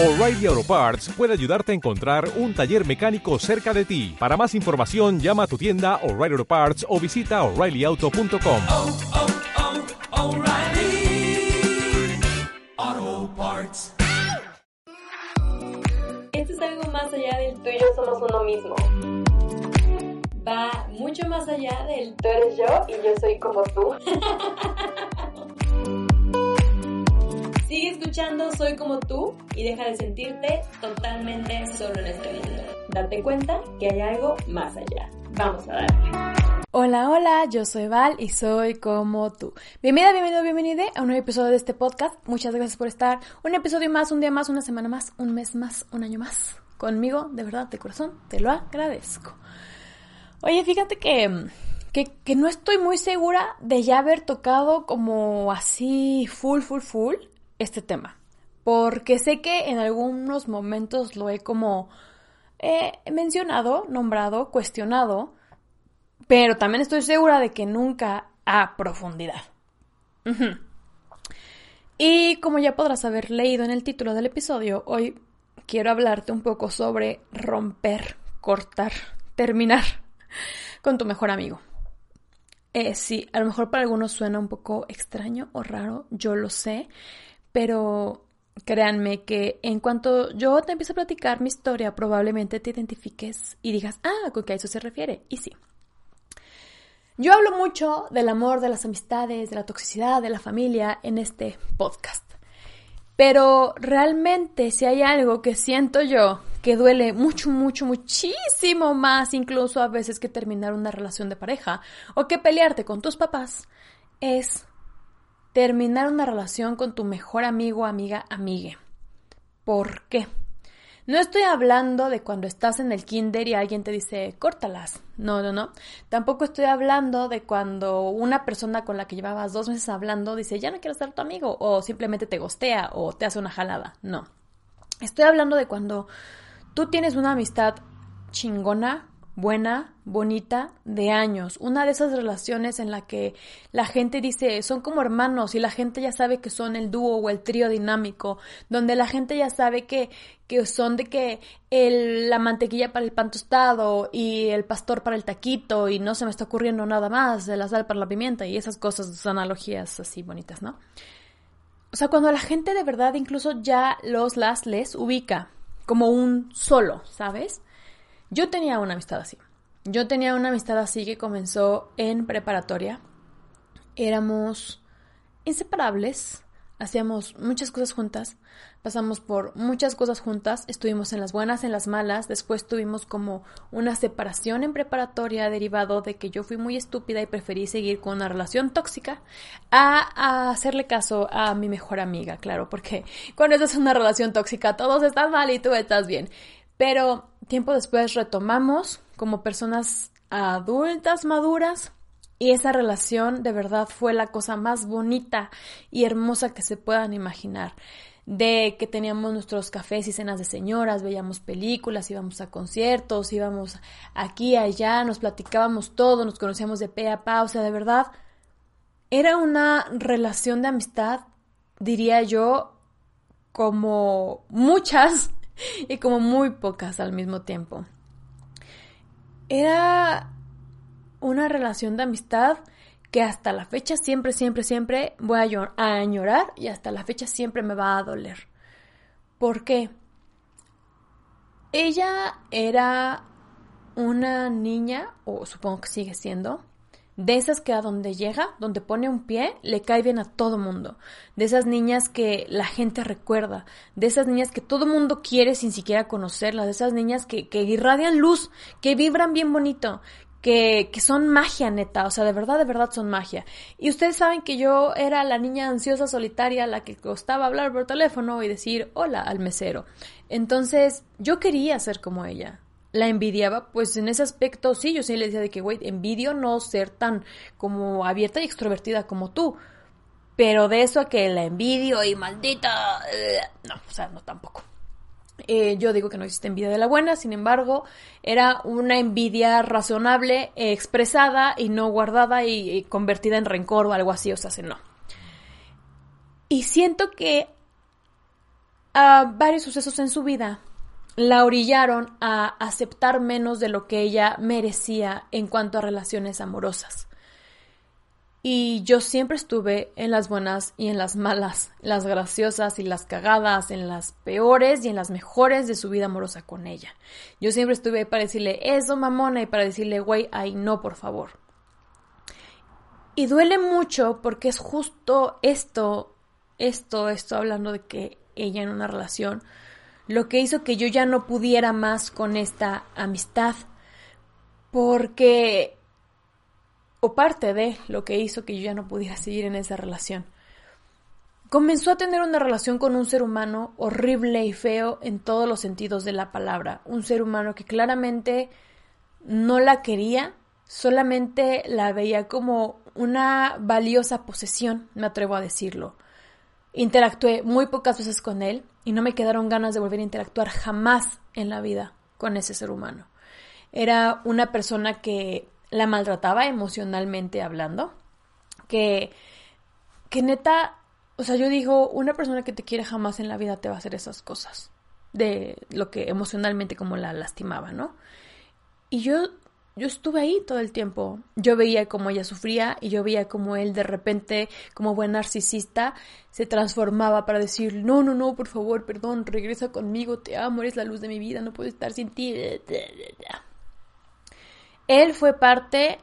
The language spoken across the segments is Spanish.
O'Reilly Auto Parts puede ayudarte a encontrar un taller mecánico cerca de ti. Para más información, llama a tu tienda O'Reilly Auto Parts o visita oreillyauto.com. oh, oh, Parts. Esto es algo más allá del tú y yo somos uno mismo. Va mucho más allá del tú eres yo y yo soy como tú. Sigue escuchando Soy como tú y deja de sentirte totalmente solo en este mundo. Date cuenta que hay algo más allá. Vamos a darle. Hola, hola, yo soy Val y soy como tú. Bienvenida, bienvenido, bienvenida a un nuevo episodio de este podcast. Muchas gracias por estar. Un episodio más, un día más, una semana más, un mes más, un año más. Conmigo, de verdad, de corazón, te lo agradezco. Oye, fíjate que, que, que no estoy muy segura de ya haber tocado como así full, full, full este tema. Porque sé que en algunos momentos lo he como eh, mencionado, nombrado, cuestionado, pero también estoy segura de que nunca a profundidad. Y como ya podrás haber leído en el título del episodio, hoy quiero hablarte un poco sobre romper, cortar, terminar con tu mejor amigo. Eh, sí, a lo mejor para algunos suena un poco extraño o raro, yo lo sé, pero créanme que en cuanto yo te empiezo a platicar mi historia, probablemente te identifiques y digas, ah, ¿con qué a eso se refiere? Y sí. Yo hablo mucho del amor, de las amistades, de la toxicidad, de la familia en este podcast. Pero realmente si hay algo que siento yo que duele mucho, mucho, muchísimo más incluso a veces que terminar una relación de pareja o que pelearte con tus papás, es terminar una relación con tu mejor amigo, amiga, amigue. ¿Por qué? No estoy hablando de cuando estás en el kinder y alguien te dice, córtalas. No, no, no. Tampoco estoy hablando de cuando una persona con la que llevabas dos meses hablando dice, ya no quiero ser tu amigo, o simplemente te gostea o te hace una jalada. No. Estoy hablando de cuando tú tienes una amistad chingona, buena, bonita, de años. Una de esas relaciones en la que la gente dice son como hermanos y la gente ya sabe que son el dúo o el trío dinámico, donde la gente ya sabe que, que son de que el, la mantequilla para el pan tostado y el pastor para el taquito y no se me está ocurriendo nada más, la sal para la pimienta y esas cosas, analogías así bonitas, ¿no? O sea, cuando la gente de verdad incluso ya los las les ubica como un solo, ¿sabes? Yo tenía una amistad así. Yo tenía una amistad así que comenzó en preparatoria. Éramos inseparables, hacíamos muchas cosas juntas, pasamos por muchas cosas juntas, estuvimos en las buenas, en las malas, después tuvimos como una separación en preparatoria derivado de que yo fui muy estúpida y preferí seguir con una relación tóxica a, hacerle caso a mi mejor amiga, claro, porque cuando estás en una relación tóxica todos están mal y tú estás bien. Pero tiempo después retomamos como personas adultas, maduras, y esa relación de verdad fue la cosa más bonita y hermosa que se puedan imaginar. De que teníamos nuestros cafés y cenas de señoras, veíamos películas, íbamos a conciertos, íbamos aquí, allá, nos platicábamos todo, nos conocíamos de pe a pa, o sea, de verdad, era una relación de amistad, diría yo, como muchas y como muy pocas al mismo tiempo. Era una relación de amistad que hasta la fecha siempre, siempre, siempre voy a, a añorar y hasta la fecha siempre me va a doler. ¿Por qué? Ella era una niña, o supongo que sigue siendo, de esas que a donde llega, donde pone un pie, le cae bien a todo mundo. De esas niñas que la gente recuerda. De esas niñas que todo mundo quiere sin siquiera conocerlas. De esas niñas que, que irradian luz, que vibran bien bonito. Que, que son magia neta, o sea, de verdad, de verdad son magia. Y ustedes saben que yo era la niña ansiosa, solitaria, la que costaba hablar por teléfono y decir hola al mesero. Entonces, yo quería ser como ella la envidiaba, pues en ese aspecto sí, yo sí le decía de que, güey, envidio no ser tan como abierta y extrovertida como tú. Pero de eso a que la envidio y maldita, eh, no, o sea, no tampoco. Eh, yo digo que no existe envidia de la buena, sin embargo, era una envidia razonable, expresada y no guardada y, y, convertida en rencor o algo así, o sea, no. Y siento que a varios sucesos en su vida la orillaron a aceptar menos de lo que ella merecía en cuanto a relaciones amorosas. Y yo siempre estuve en las buenas y en las malas, las graciosas y las cagadas, en las peores y en las mejores de su vida amorosa con ella. Yo siempre estuve ahí para decirle eso, mamona, y para decirle, güey, ay, no, por favor. Y duele mucho porque es justo esto, esto, esto hablando de que ella en una relación, lo que hizo que yo ya no pudiera más con esta amistad. Porque, o parte de lo que hizo que yo ya no pudiera seguir en esa relación. Comenzó a tener una relación con un ser humano horrible y feo en todos los sentidos de la palabra. Un ser humano que claramente no la quería, solamente la veía como una valiosa posesión, me atrevo a decirlo. Interactué muy pocas veces con él y no me quedaron ganas de volver a interactuar jamás en la vida con ese ser humano. Era una persona que la maltrataba emocionalmente hablando, que, que neta, o sea, yo digo, una persona que te quiere jamás en la vida te va a hacer esas cosas, de lo que emocionalmente como la lastimaba, ¿no? Y yo yo estuve ahí todo el tiempo. Yo veía cómo ella sufría y yo veía cómo él de repente, como buen narcisista, se transformaba para decir, no, no, no, por favor, perdón, regresa conmigo, te amo, eres la luz de mi vida, no puedo estar sin ti. Él fue parte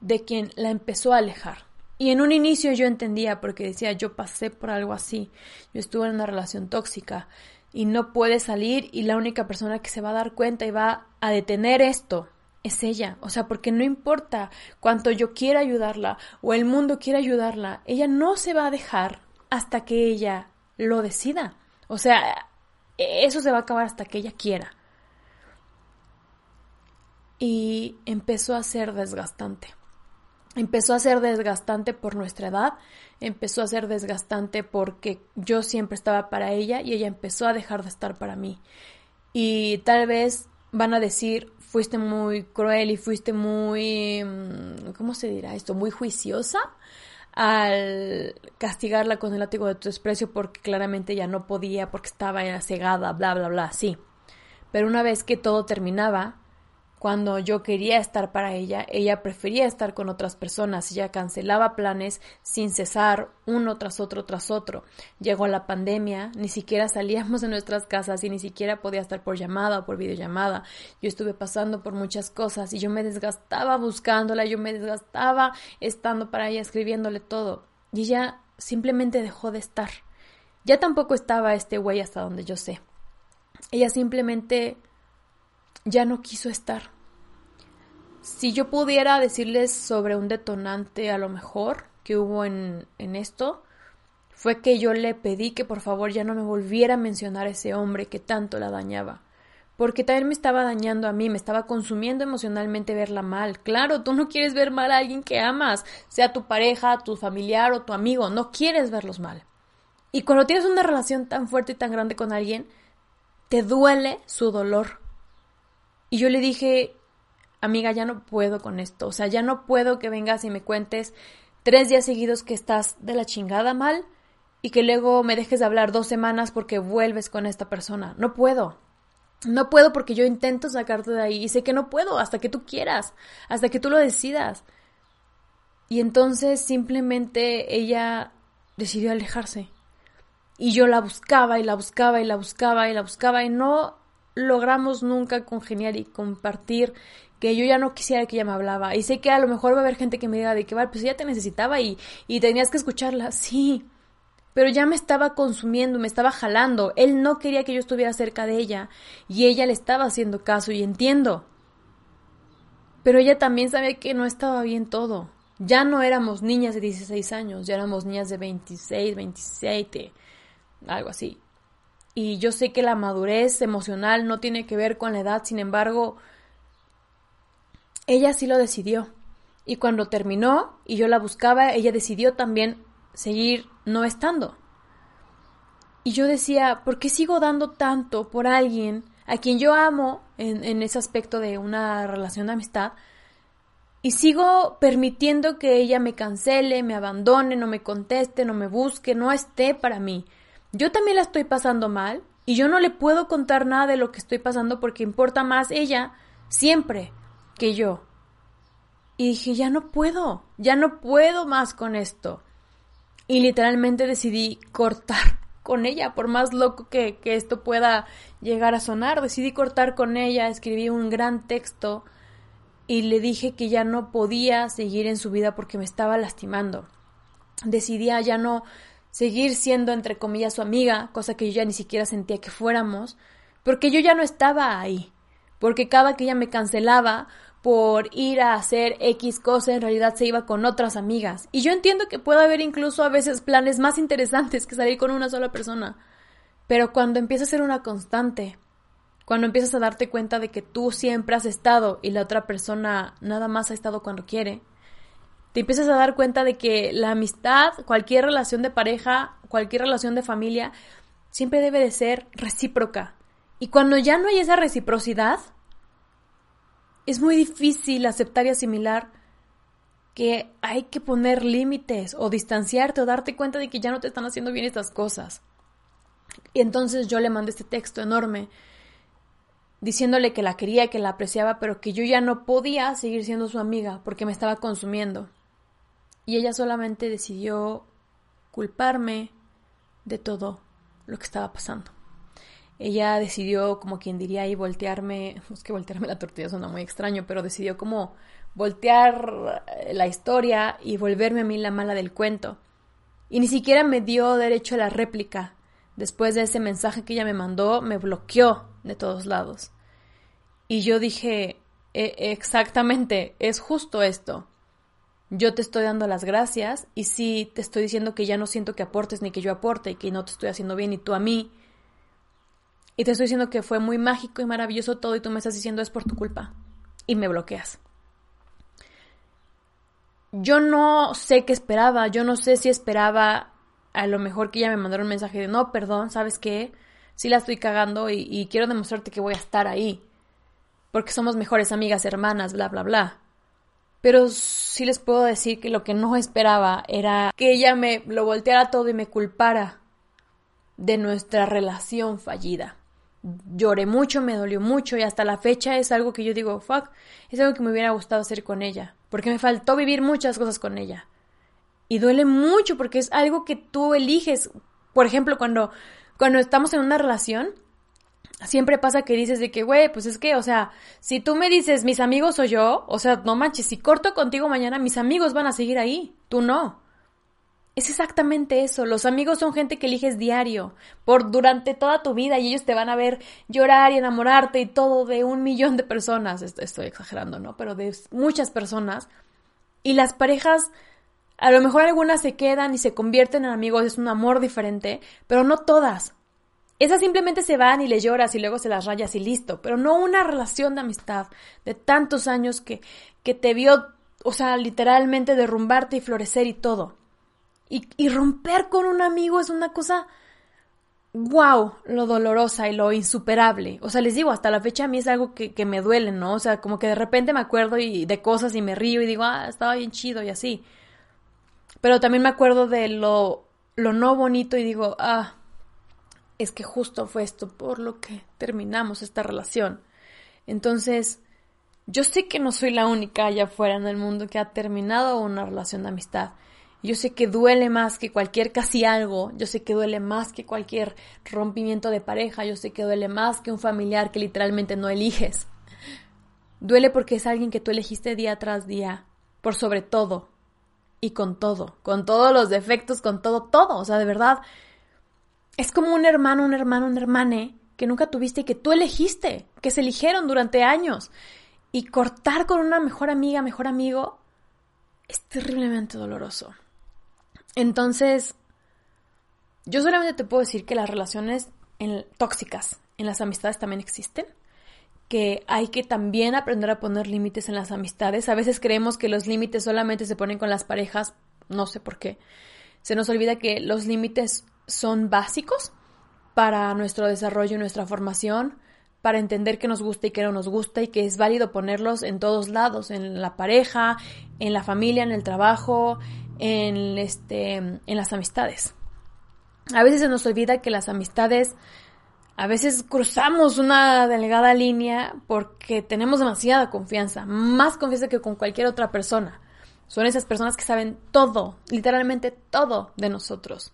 de quien la empezó a alejar. Y en un inicio yo entendía porque decía, yo pasé por algo así, yo estuve en una relación tóxica y no puede salir y la única persona que se va a dar cuenta y va a detener esto es ella. O sea, porque no importa cuánto yo quiera ayudarla o el mundo quiera ayudarla, ella no se va a dejar hasta que ella lo decida. O sea, eso se va a acabar hasta que ella quiera. Y empezó a ser desgastante. Empezó a ser desgastante por nuestra edad, empezó a ser desgastante porque yo siempre estaba para ella y ella empezó a dejar de estar para mí. Y tal vez van a decir, fuiste muy cruel y fuiste muy, mm, ¿cómo se dirá esto? Muy juiciosa al castigarla con el látigo de tu desprecio porque claramente ya no podía, porque estaba cegada, bla, bla, bla, sí. Pero una vez que todo terminaba, cuando yo quería estar para ella, ella prefería estar con otras personas, ella cancelaba planes sin cesar, uno tras otro tras otro. Llegó la pandemia, ni siquiera salíamos de nuestras casas y ni siquiera podía estar por llamada o por videollamada. Yo estuve pasando por muchas cosas y yo me desgastaba buscándola, yo me desgastaba estando para ella, escribiéndole todo. Y ella simplemente dejó de estar. Ya tampoco estaba este güey hasta donde yo sé. Ella simplemente ya no quiso estar. Si yo pudiera decirles sobre un detonante a lo mejor que hubo en, en esto, fue que yo le pedí que por favor ya no me volviera a mencionar a ese hombre que tanto la dañaba. Porque también me estaba dañando a mí, me estaba consumiendo emocionalmente verla mal. Claro, tú no quieres ver mal a alguien que amas, sea tu pareja, tu familiar o tu amigo, no quieres verlos mal. Y cuando tienes una relación tan fuerte y tan grande con alguien, te duele su dolor. Y yo le dije, amiga, ya no puedo con esto. O sea, ya no puedo que vengas y me cuentes tres días seguidos que estás de la chingada mal y que luego me dejes de hablar dos semanas porque vuelves con esta persona. No puedo. No puedo porque yo intento sacarte de ahí y sé que no puedo hasta que tú quieras, hasta que tú lo decidas. Y entonces simplemente ella decidió alejarse. Y yo la buscaba y la buscaba y la buscaba y la buscaba y no logramos nunca congeniar y compartir que yo ya no quisiera que ella me hablaba. Y sé que a lo mejor va a haber gente que me diga de que, vale, pues ella te necesitaba y, y tenías que escucharla. Sí, pero ya me estaba consumiendo, me estaba jalando. Él no quería que yo estuviera cerca de ella y ella le estaba haciendo caso y entiendo. Pero ella también sabía que no estaba bien todo. Ya no éramos niñas de 16 años, ya éramos niñas de 26, 27, algo así. Y yo sé que la madurez emocional no tiene que ver con la edad, sin embargo, ella sí lo decidió. Y cuando terminó y yo la buscaba, ella decidió también seguir no estando. Y yo decía, ¿por qué sigo dando tanto por alguien a quien yo amo en, en, ese aspecto de una relación de amistad? Y sigo permitiendo que ella me cancele, me abandone, no me conteste, no me busque, no esté para mí. Yo también la estoy pasando mal y yo no le puedo contar nada de lo que estoy pasando porque importa más ella siempre que yo. Y dije, ya no puedo, ya no puedo más con esto. Y literalmente decidí cortar con ella, por más loco que, que esto pueda llegar a sonar. Decidí cortar con ella, escribí un gran texto y le dije que ya no podía seguir en su vida porque me estaba lastimando. Decidía ya no seguir siendo, entre comillas, su amiga, cosa que yo ya ni siquiera sentía que fuéramos, porque yo ya no estaba ahí, porque cada que ella me cancelaba por ir a hacer X cosa, en realidad se iba con otras amigas. Y yo entiendo que puede haber incluso a veces planes más interesantes que salir con una sola persona, pero cuando empieza a ser una constante, cuando empiezas a darte cuenta de que tú siempre has estado y la otra persona nada más ha estado cuando quiere, te empiezas a dar cuenta de que la amistad, cualquier relación de pareja, cualquier relación de familia, siempre debe de ser recíproca. Y cuando ya no hay esa reciprocidad, es muy difícil aceptar y asimilar que hay que poner límites o distanciarte o darte cuenta de que ya no te están haciendo bien estas cosas. Y entonces yo le mandé este texto enorme diciéndole que la quería, que la apreciaba, pero que yo ya no podía seguir siendo su amiga porque me estaba consumiendo y ella solamente decidió culparme de todo lo que estaba pasando. Ella decidió, como quien diría ahí, voltearme, es que voltearme la tortilla suena muy extraño, pero decidió como voltear eh, la historia y volverme a mí la mala del cuento. Y ni siquiera me dio derecho a la réplica. Después de ese mensaje que ella me mandó, me bloqueó de todos lados. Y yo dije, e exactamente, es justo esto yo te estoy dando las gracias y sí te estoy diciendo que ya no siento que aportes ni que yo aporte y que no te estoy haciendo bien y tú a mí. Y te estoy diciendo que fue muy mágico y maravilloso todo y tú me estás diciendo es por tu culpa. Y me bloqueas. Yo no sé qué esperaba, yo no sé si esperaba a lo mejor que ella me mandara un mensaje de no, perdón, ¿sabes qué? Sí la estoy cagando y, y quiero demostrarte que voy a estar ahí. Porque somos mejores amigas, hermanas, bla, bla, bla. Pero sí les puedo decir que lo que no esperaba era que ella me lo volteara todo y me culpara de nuestra relación fallida. Lloré mucho, me dolió mucho y hasta la fecha es algo que yo digo, fuck, es algo que me hubiera gustado hacer con ella, porque me faltó vivir muchas cosas con ella. Y duele mucho porque es algo que tú eliges. Por ejemplo, cuando, cuando estamos en una relación, siempre pasa que dices de que, güey, pues es que, o sea, si tú me dices mis amigos o yo, o sea, no manches, si corto contigo mañana, mis amigos van a seguir ahí, tú no. Es exactamente eso, los amigos son gente que eliges diario, por durante toda tu vida y ellos te van a ver llorar y enamorarte y todo de un millón de personas, estoy exagerando, ¿no? Pero de muchas personas. Y las parejas, a lo mejor algunas se quedan y se convierten en amigos, es un amor diferente, pero no todas. Esas simplemente se van y le lloras y luego se las rayas y listo, pero no una relación de amistad de tantos años que, que te vio, o sea, literalmente derrumbarte y florecer y todo. Y, romper con un amigo es una cosa, wow, lo dolorosa y lo insuperable. O sea, les digo, hasta la fecha a mí es algo que, que me duele, ¿no? O sea, como que de repente me acuerdo y, de cosas y me río y digo, ah, estaba bien chido y así. Pero también me acuerdo de lo, lo no bonito y digo, ah, es que justo fue esto por lo que terminamos esta relación. Entonces, yo sé que no soy la única allá afuera en el mundo que ha terminado una relación de amistad. Yo sé que duele más que cualquier casi algo, yo sé que duele más que cualquier rompimiento de pareja, yo sé que duele más que un familiar que literalmente no eliges. Duele porque es alguien que tú elegiste día tras día, por sobre todo, y con todo, con todos los defectos, con todo, todo, o sea, de verdad, es como un hermano, un hermano, un hermane que nunca tuviste y que tú elegiste, que se eligieron durante años. Y cortar con una mejor amiga, mejor amigo, es terriblemente doloroso. Entonces, yo solamente te puedo decir que las relaciones tóxicas en las amistades también existen, que hay que también aprender a poner límites en las amistades. A veces creemos que los límites solamente se ponen con las parejas, no sé por qué. Se nos olvida que los límites son básicos para nuestro desarrollo y nuestra formación, para entender qué nos gusta y qué no nos gusta y que es válido ponerlos en todos lados, en la pareja, en la familia, en el trabajo, en este en las amistades. A veces se nos olvida que las amistades, a veces cruzamos una delgada línea porque tenemos demasiada confianza, más confianza que con cualquier otra persona. Son esas personas que saben todo, literalmente todo de nosotros.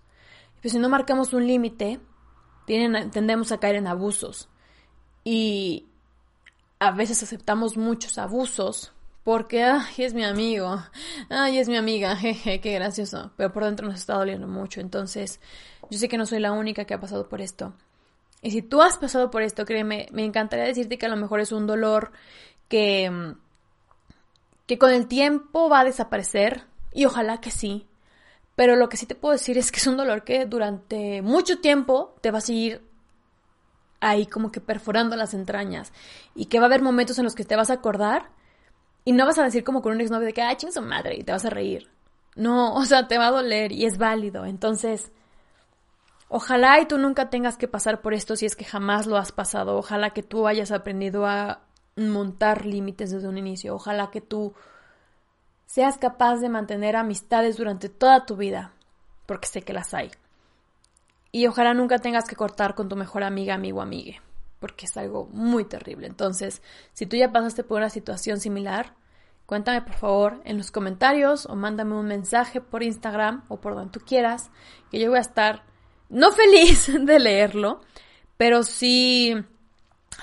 Pero si no marcamos un límite, tendemos a caer en abusos. Y a veces aceptamos muchos abusos porque, ay, es mi amigo, ay, es mi amiga, jeje, qué gracioso, pero por dentro nos está doliendo mucho. Entonces, yo sé que no soy la única que ha pasado por esto. Y si tú has pasado por esto, créeme, me encantaría decirte que a lo mejor es un dolor que, que con el tiempo va a desaparecer, y ojalá que sí. Pero lo que sí te puedo decir es que es un dolor que durante mucho tiempo te va a seguir ahí como que perforando las entrañas. Y que va a haber momentos en los que te vas a acordar y no vas a decir como con un exnovio de que, ay, ching su madre, y te vas a reír. No, o sea, te va a doler y es válido. Entonces, ojalá y tú nunca tengas que pasar por esto si es que jamás lo has pasado. Ojalá que tú hayas aprendido a montar límites desde un inicio. Ojalá que tú seas capaz de mantener amistades durante toda tu vida, porque sé que las hay. Y ojalá nunca tengas que cortar con tu mejor amiga, amigo, amigue porque es algo muy terrible. Entonces, si tú ya pasaste por una situación similar, cuéntame por favor en los comentarios o mándame un mensaje por Instagram o por donde tú quieras, que yo voy a estar no feliz de leerlo, pero sí,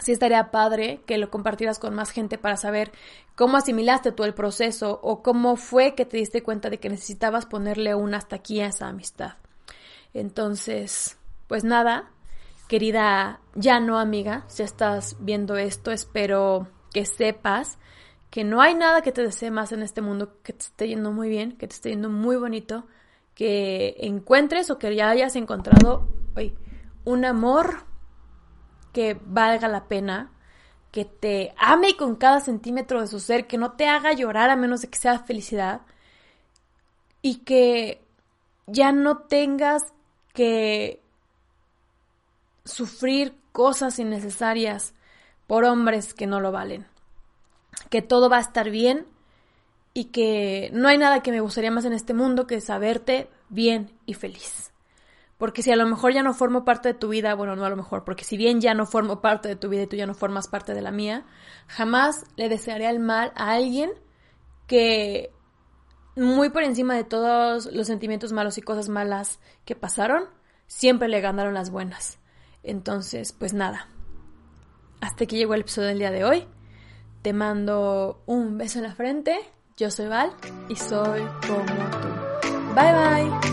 sí estaría padre que lo compartieras con más gente para saber cómo asimilaste tú el proceso o cómo fue que te diste cuenta de que necesitabas ponerle un hasta aquí a esa amistad. Entonces, pues nada, querida ya no amiga, si estás viendo esto, espero que sepas que no hay nada que te desee más en este mundo que te esté yendo muy bien, que te esté yendo muy bonito, que encuentres o que ya hayas encontrado un amor que valga la pena, que te ame con cada centímetro de su ser, que no te haga llorar a menos de que sea felicidad y que ya no tengas que sufrir cosas innecesarias por hombres que no lo valen. Que todo va a estar bien y que no hay nada que me gustaría más en este mundo que saberte bien y feliz. Porque si a lo mejor ya no formo parte de tu vida, bueno, no a lo mejor, porque si bien ya no formo parte de tu vida y tú ya no formas parte de la mía, jamás le desearía el mal a alguien que muy por encima de todos los sentimientos malos y cosas malas que pasaron, siempre le ganaron las buenas. Entonces, pues nada. Hasta aquí llegó el episodio del día de hoy. Te mando un beso en la frente. Yo soy Val y soy como tú. Bye bye.